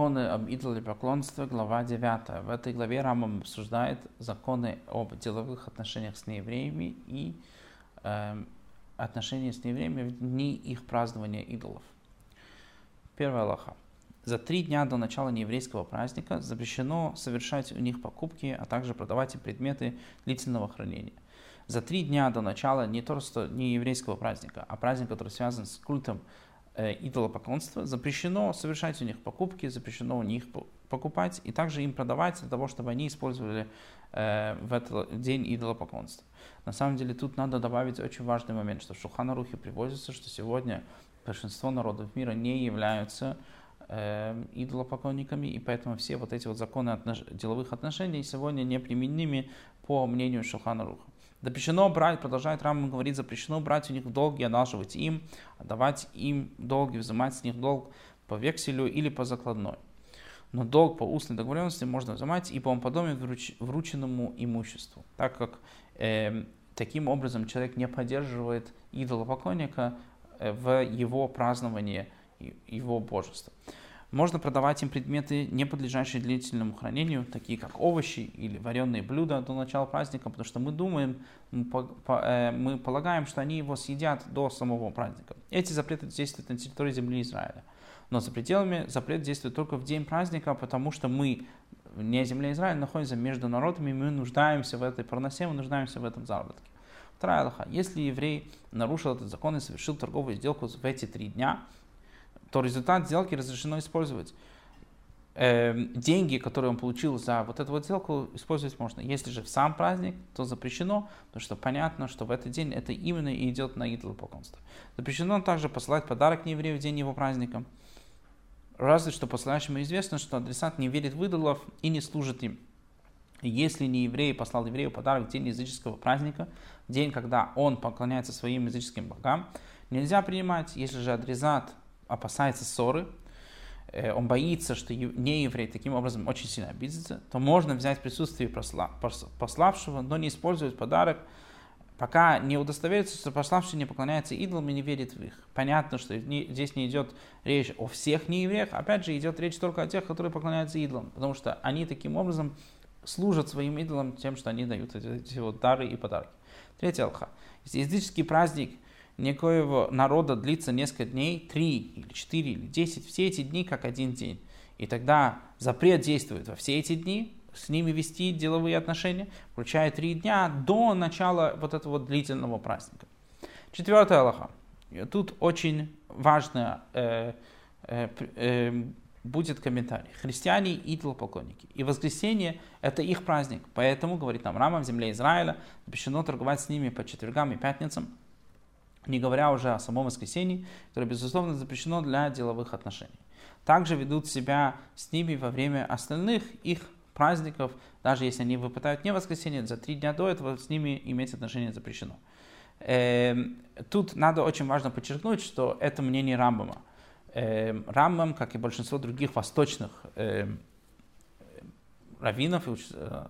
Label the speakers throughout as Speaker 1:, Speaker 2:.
Speaker 1: Законы об идолопоклонстве, глава 9. В этой главе Рамам обсуждает законы об деловых отношениях с неевреями и э, отношения с неевреями в дни их празднования идолов. Первая Аллаха. За три дня до начала нееврейского праздника запрещено совершать у них покупки, а также продавать им предметы длительного хранения. За три дня до начала не только не еврейского праздника, а праздника, который связан с культом э, идолопоклонства, запрещено совершать у них покупки, запрещено у них покупать и также им продавать для того, чтобы они использовали э, в этот день идолопоклонства. На самом деле тут надо добавить очень важный момент, что в Шуханарухе приводится, что сегодня большинство народов мира не являются э, идолопоклонниками, и поэтому все вот эти вот законы отнош... деловых отношений сегодня неприменимы по мнению Шухана Руха. Запрещено брать, продолжает Раман говорить, запрещено брать у них долги, одалживать им, отдавать им долги, взимать с них долг по векселю или по закладной. Но долг по устной договоренности можно взимать и по подобию вруч, врученному имуществу, так как э, таким образом человек не поддерживает идолопоклонника э, в его праздновании его божества. Можно продавать им предметы, не подлежащие длительному хранению, такие как овощи или вареные блюда до начала праздника, потому что мы думаем, э, мы полагаем, что они его съедят до самого праздника. Эти запреты действуют на территории земли Израиля. Но за пределами запрет действует только в день праздника, потому что мы, не земля Израиля, находимся между народами, мы нуждаемся в этой парносе, мы нуждаемся в этом заработке. Вторая Аллаха. Если еврей нарушил этот закон и совершил торговую сделку в эти три дня, то результат сделки разрешено использовать. Э, деньги, которые он получил за вот эту вот сделку, использовать можно. Если же в сам праздник, то запрещено, потому что понятно, что в этот день это именно и идет на идолопоклонство. Запрещено также посылать подарок нееврею в день его праздника. Разве что посылающему известно, что адресат не верит в идолов и не служит им. Если не еврей послал еврею подарок в день языческого праздника, день, когда он поклоняется своим языческим богам, нельзя принимать. Если же адресат опасается ссоры, э, он боится, что не еврей таким образом очень сильно обидится, то можно взять присутствие пославшего, но не использовать подарок, пока не удостоверится, что пославший не поклоняется идолам и не верит в их. Понятно, что здесь не идет речь о всех неевреях, опять же идет речь только о тех, которые поклоняются идолам, потому что они таким образом служат своим идолам тем, что они дают эти, вот дары и подарки. Третья алха. Если языческий праздник – некоего народа длится несколько дней, три или четыре или десять, все эти дни как один день. И тогда запрет действует во все эти дни, с ними вести деловые отношения, включая три дня до начала вот этого длительного праздника. Четвертая Аллаха. Тут очень важно э, э, э, будет комментарий. Христиане – идолопоклонники. И воскресенье – это их праздник. Поэтому, говорит нам Рама, в земле Израиля запрещено торговать с ними по четвергам и пятницам не говоря уже о самом воскресении, которое, безусловно, запрещено для деловых отношений. Также ведут себя с ними во время остальных их праздников, даже если они выпадают не в воскресенье, за три дня до этого с ними иметь отношения запрещено. Эм, тут надо очень важно подчеркнуть, что это мнение Рамбама. Эм, Рамбам, как и большинство других восточных эм, раввинов и э,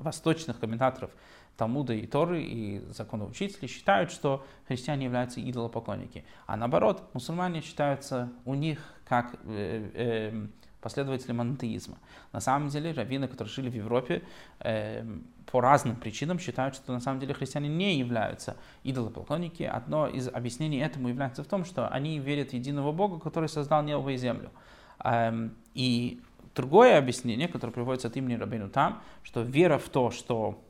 Speaker 1: восточных комментаторов Талмуда и Торы и законоучители считают, что христиане являются идолопоклонники. А наоборот, мусульмане считаются у них как э, э, последователи монотеизма. На самом деле, раввины, которые жили в Европе, э, по разным причинам считают, что на самом деле христиане не являются идолопоклонники. Одно из объяснений этому является в том, что они верят в единого Бога, который создал небо и землю. Эм, и другое объяснение, которое приводится от имени Рабину там, что вера в то, что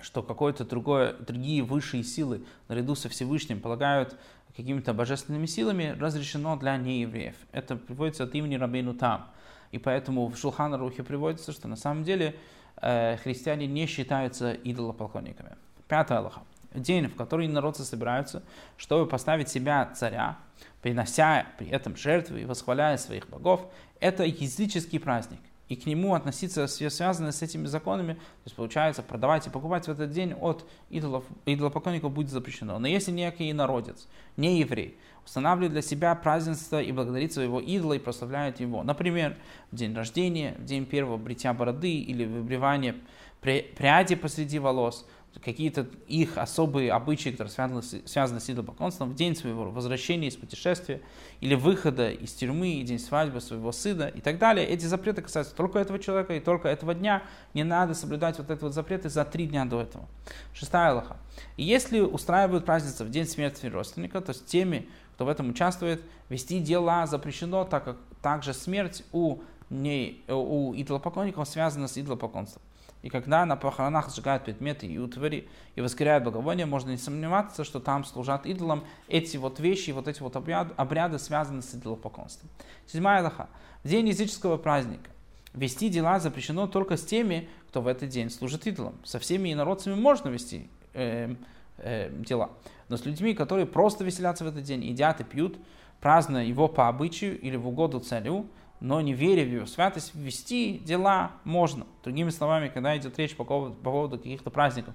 Speaker 1: что какое-то другое, другие высшие силы наряду со Всевышним полагают какими-то божественными силами, разрешено для неевреев. Это приводится от имени Рабейну Там. И поэтому в Шулхан Рухе приводится, что на самом деле э, христиане не считаются идолопоклонниками. Пятая Аллаха. День, в который народцы собираются, чтобы поставить себя царя, принося при этом жертвы и восхваляя своих богов, это языческий праздник и к нему относиться связанные с этими законами, то есть получается продавать и покупать в этот день от идолов, идолопоклонников будет запрещено. Но если некий народец, не еврей, устанавливает для себя празднество и благодарит своего идола и прославляет его, например, в день рождения, в день первого бритья бороды или выбривания пряди посреди волос, какие-то их особые обычаи, которые связаны связаны с идолопоклонством, в день своего возвращения из путешествия или выхода из тюрьмы, и день свадьбы своего сына и так далее. Эти запреты касаются только этого человека и только этого дня. Не надо соблюдать вот эти вот запреты за три дня до этого. Шестая Аллаха. И если устраивают празднество в день смерти родственника, то с теми, кто в этом участвует, вести дела запрещено, так как также смерть у, не, у идолопоклонников связана с идолопоклонством. И когда на похоронах сжигают предметы и утвари и воскуряют благовония, можно не сомневаться, что там служат идолам эти вот вещи, вот эти вот обряды, обряды связаны с идолопоклонством. Седьмая лоха. В день языческого праздника вести дела запрещено только с теми, кто в этот день служит идолам. Со всеми инородцами можно вести э, э, дела. Но с людьми, которые просто веселятся в этот день, едят и пьют, празднуя его по обычаю или в угоду царю, но не веря в его святость, вести дела можно. Другими словами, когда идет речь по поводу, по поводу каких-то праздников,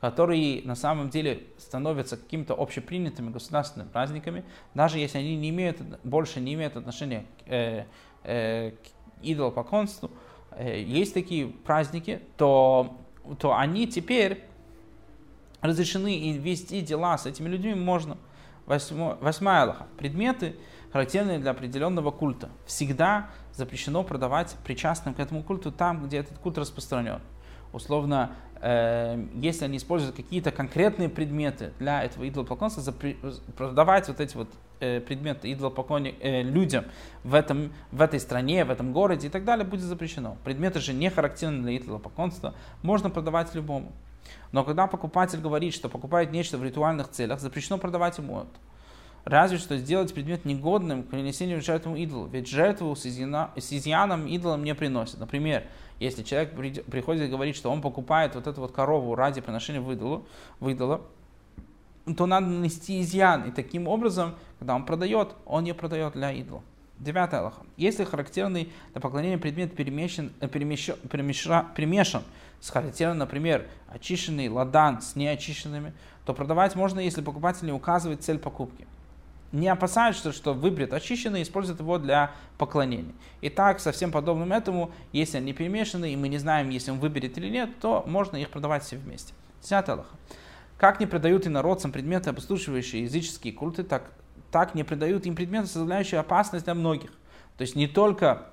Speaker 1: которые на самом деле становятся какими-то общепринятыми государственными праздниками, даже если они не имеют, больше не имеют отношения э, э, к идолопоклонству, э, есть такие праздники, то, то они теперь разрешены и вести дела с этими людьми можно. Восьмая Аллаха. Предметы, характерные для определенного культа. Всегда запрещено продавать причастным к этому культу там, где этот культ распространен. Условно, э, если они используют какие-то конкретные предметы для этого идолопоклонства, запре- продавать вот эти вот э, предметы идолопоклонник э, людям в, этом, в этой стране, в этом городе и так далее, будет запрещено. Предметы же не характерны для идолопоклонства, можно продавать любому. Но когда покупатель говорит, что покупает нечто в ритуальных целях, запрещено продавать ему это. Разве что сделать предмет негодным к принесению жертву идолу. Ведь жертву с, изъяна, с изъяном идолом не приносят. Например, если человек приходит и говорит, что он покупает вот эту вот корову ради приношения в, идолу, в идола, то надо нанести изъян. И таким образом, когда он продает, он не продает для идола. Девятая Аллаха. Если характерный для поклонения предмет перемещен, э, перемещен, перемешан, перемешан с характерным, например, очищенный ладан с неочищенными, то продавать можно, если покупатель не указывает цель покупки. Не опасаются, что выберет очищенный и использует его для поклонения. И так, совсем подобным этому, если они перемешаны, и мы не знаем, если он выберет или нет, то можно их продавать все вместе. Десятая Аллаха. Как не продают инородцам предметы, обслуживающие языческие культы, так так не придают им предметы, составляющие опасность для многих. То есть не только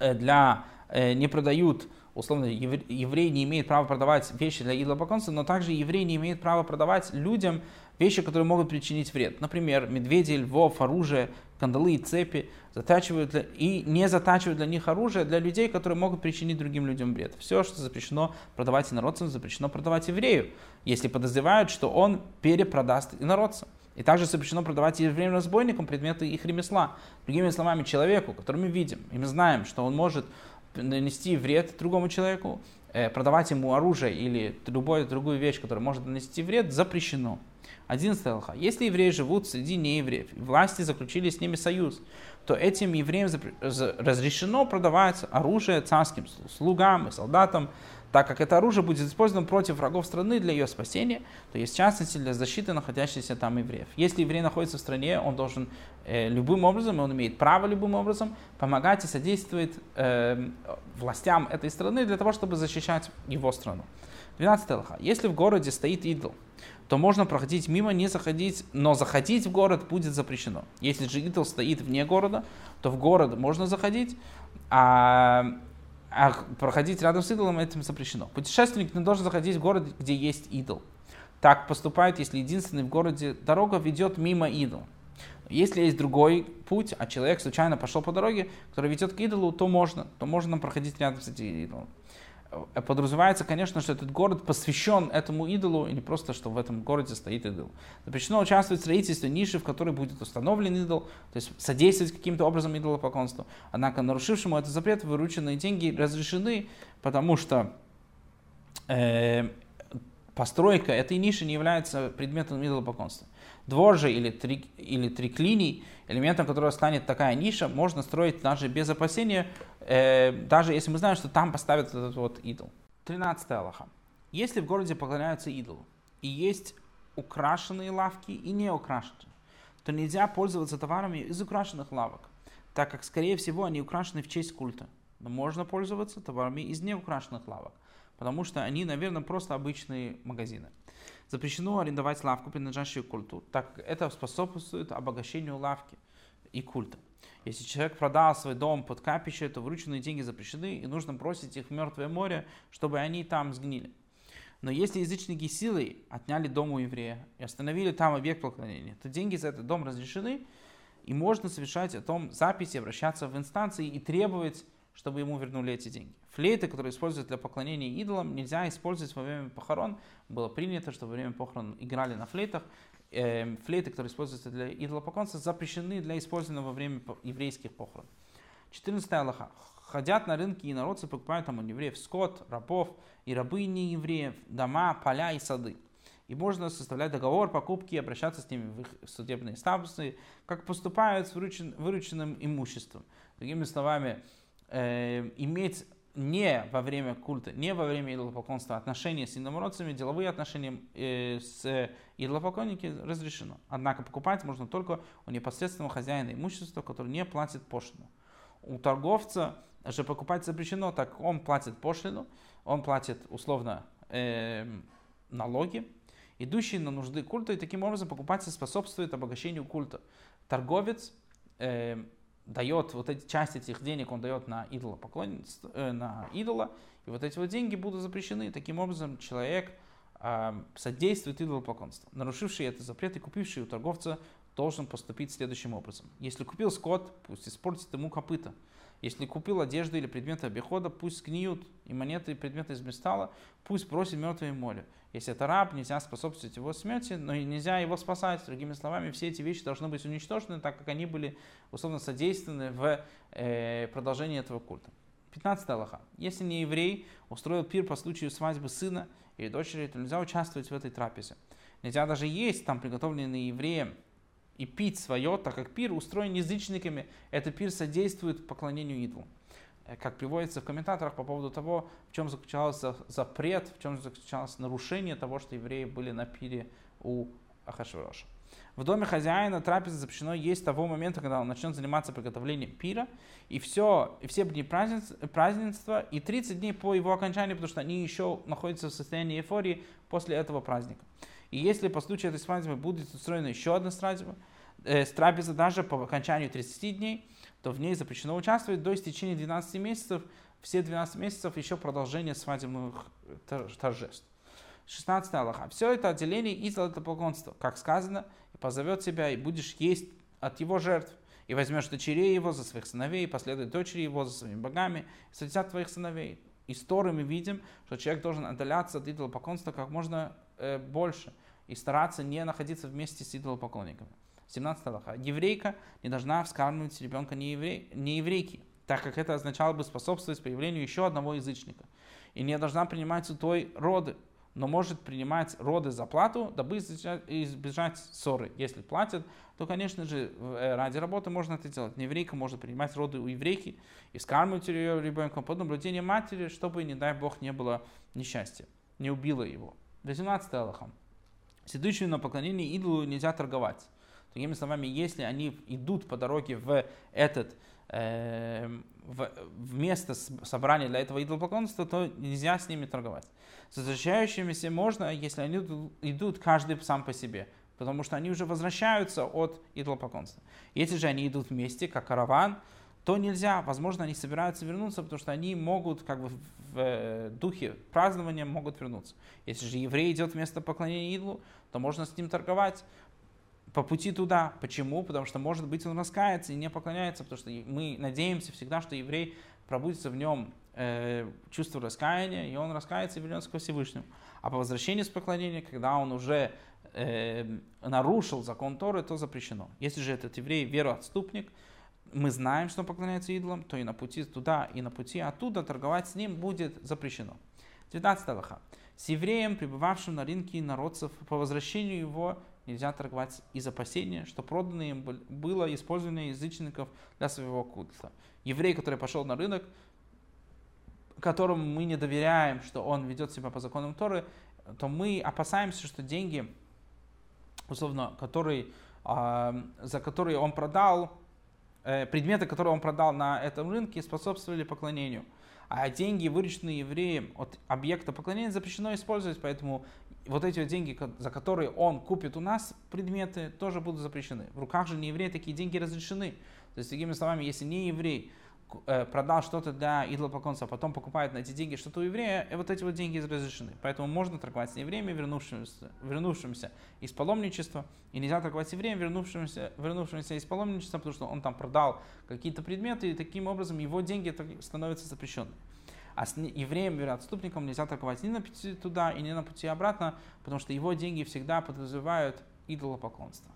Speaker 1: э, для, э, не продают, условно, еврей не имеет права продавать вещи для идолопоклонства, но также еврей не имеет права продавать людям вещи, которые могут причинить вред. Например, медведи, львов, оружие, кандалы и цепи затачивают для, и не затачивают для них оружие для людей, которые могут причинить другим людям вред. Все, что запрещено продавать инородцам, запрещено продавать еврею, если подозревают, что он перепродаст инородцам. И также запрещено продавать евреям разбойникам предметы их ремесла. Другими словами, человеку, который мы видим, и мы знаем, что он может нанести вред другому человеку, э, продавать ему оружие или любую другую вещь, которая может нанести вред, запрещено. 11 Аллаха. Если евреи живут среди неевреев, власти заключили с ними союз, то этим евреям разрешено продавать оружие царским слугам и солдатам, так как это оружие будет использовано против врагов страны для ее спасения, то есть в частности для защиты находящихся там евреев. Если еврей находится в стране, он должен э, любым образом, он имеет право любым образом помогать и содействовать э, властям этой страны для того, чтобы защищать его страну. 12 лоха. Если в городе стоит идол, то можно проходить мимо, не заходить, но заходить в город будет запрещено. Если же идол стоит вне города, то в город можно заходить, а а проходить рядом с идолом этим запрещено. Путешественник не должен заходить в город, где есть идол. Так поступает, если единственный в городе дорога ведет мимо идола. Если есть другой путь, а человек случайно пошел по дороге, которая ведет к идолу, то можно, то можно проходить рядом с этим идолом. Э, подразумевается, конечно, что этот город посвящен этому идолу, и не просто, что в этом городе стоит идол. Запрещено участвовать в строительстве ниши, в которой будет установлен идол, то есть содействовать каким-то образом идолопоклонству. Однако нарушившему этот запрет вырученные деньги разрешены, потому что э, постройка этой ниши не является предметом идолопоклонства. Двор же или, три, или триклиний, элементом которого станет такая ниша, можно строить даже без опасения, э, даже если мы знаем, что там поставят этот вот идол. 13 Аллаха. Если в городе поклоняются идолу, и есть украшенные лавки и не украшенные, то нельзя пользоваться товарами из украшенных лавок, так как, скорее всего, они украшены в честь культа. но можно пользоваться товарами из неукрашенных лавок, потому что они, наверное, просто обычные магазины. Запрещено арендовать лавку, принадлежащую культу, так как это способствует обогащению лавки и культа. Если человек продал свой дом под капище, то врученные деньги запрещены, и нужно бросить их в мертвое море, чтобы они там сгнили. Но если язычники силой отняли дом у еврея и остановили там объект поклонения, то деньги за этот дом разрешены, и можно совершать о том записи, обращаться в инстанции и требовать, чтобы ему вернули эти деньги. Флейты, которые используют для поклонения идолам, нельзя использовать во время похорон. Было принято, что во время похорон играли на флейтах. Эм, флейты, которые используются для идолопоклонства, запрещены для использования во время еврейских похорон. 14 Аллаха ходят на рынки и народцы покупают там у евреев скот, рабов и рабыни евреев, дома, поля и сады. И можно составлять договор покупки и обращаться с ними в их судебные статусы, как поступают с выручен, вырученным имуществом. Другими словами, э, иметь не во время культа, не во время идолопоклонства отношения с иномородцами, деловые отношения э, с идолопоклонниками разрешено. Однако покупать можно только у непосредственного хозяина имущества, который не платит пошлину. У торговца же покупать запрещено, так он платит пошлину, он платит условно э, налоги, идущие на нужды культа, и таким образом покупатель способствует обогащению культа. Торговец э, дает вот эти часть этих денег, он дает на идола поклонство, э, на идола, и вот эти вот деньги будут запрещены. Таким образом, человек э, содействует идолопоклонству. Нарушивший это запрет и купивший у торговца должен поступить следующим образом. Если купил скот, пусть испортит ему копыта. Если купил одежду или предметы обихода, пусть сгниют, и монеты и предметы из металла, пусть бросит мертвое море. Если это раб, нельзя способствовать его смерти, но и нельзя его спасать. Другими словами, все эти вещи должны быть уничтожены, так как они были условно содействованы в э, продолжении этого культа. 15 Аллаха. Если не еврей устроил пир по случаю свадьбы сына или дочери, то нельзя участвовать в этой трапезе. Нельзя даже есть там приготовленные евреем и пить свое, так как пир устроен язычниками, этот пир содействует поклонению идолу. Э, как приводится в комментаторах по поводу того, в чем заключался запрет, в чем заключалось нарушение того, что евреи были на пире у Ахашвироша. В доме хозяина трапеза запрещено есть с того момента, когда он начнет заниматься приготовлением пира, и все, и все дни празднества, и 30 дней по его окончании, потому что они еще находятся в состоянии эйфории после этого праздника. И если по случаю этой свадьбы будет устроена еще одна свадьба, э, трапеза даже по окончанию 30 дней, то в ней запрещено участвовать до истечения 12 месяцев, все 12 месяцев еще продолжение свадебных торжеств. 16 Аллаха. Все это отделение из поклонства, как сказано, и позовет тебя, и будешь есть от его жертв, и возьмешь дочерей его за своих сыновей, и последует дочери его за своими богами, и садятся твоих сыновей. Из Торы мы видим, что человек должен отдаляться от идолопоклонства как можно э, больше и стараться не находиться вместе с идолопоклонниками. 17 Аллаха. Еврейка не должна вскармливать ребенка не, еврей, не еврейки, так как это означало бы способствовать появлению еще одного язычника. И не должна принимать у той роды, но может принимать роды за плату, дабы избежать ссоры. Если платят, то, конечно же, э, ради работы можно это делать. Не еврейка может принимать роды у еврейки и скармливать ее ребенком под наблюдением матери, чтобы, не дай бог, не было несчастья, не убило его. 18 Аллахом. Следующим на поклонение идолу нельзя торговать. Другими словами, если они идут по дороге в этот э, в, в место собрания для этого идолопоклонства, то нельзя с ними торговать. С возвращающимися можно, если они идут каждый сам по себе, потому что они уже возвращаются от идолопоклонства. Если же они идут вместе, как караван, то нельзя. Возможно, они собираются вернуться, потому что они могут, как бы в э, духе празднования, могут вернуться. Если же еврей идет вместо поклонения идолу, то можно с ним торговать по пути туда. Почему? Потому что, может быть, он раскается и не поклоняется, потому что мы надеемся всегда, что еврей пробудится в нем э, чувство раскаяния, и он раскается и вернется к Всевышнему. А по возвращению с поклонения, когда он уже э, нарушил закон Торы, то запрещено. Если же этот еврей вероотступник, мы знаем, что он поклоняется идолам, то и на пути туда, и на пути оттуда торговать с ним будет запрещено. 19 Аллаха. С евреем, пребывавшим на рынке народцев, по возвращению его нельзя торговать из опасения, что проданное им было использовано язычников для своего культа. Еврей, который пошел на рынок, которому мы не доверяем, что он ведет себя по законам Торы, то мы опасаемся, что деньги, условно, которые, э, за которые он продал, предметы, которые он продал на этом рынке, способствовали поклонению. А деньги, вырученные евреем от объекта поклонения, запрещено использовать, поэтому вот эти вот деньги, за которые он купит у нас предметы, тоже будут запрещены. В руках же не еврея такие деньги разрешены. То есть, другими словами, если не еврей Э, продал что-то для идолопоклонства, а потом покупает на эти деньги что-то у еврея, и вот эти вот деньги разрешены. Поэтому можно торговать с евреями, вернувшимся, вернувшимся из паломничества, и нельзя торговать с евреем, вернувшимся, вернувшимся из паломничества, потому что он там продал какие-то предметы, и таким образом его деньги становятся запрещенными. А с евреем, отступником нельзя торговать ни на пути туда, и ни на пути обратно, потому что его деньги всегда подразумевают идолопоклонство.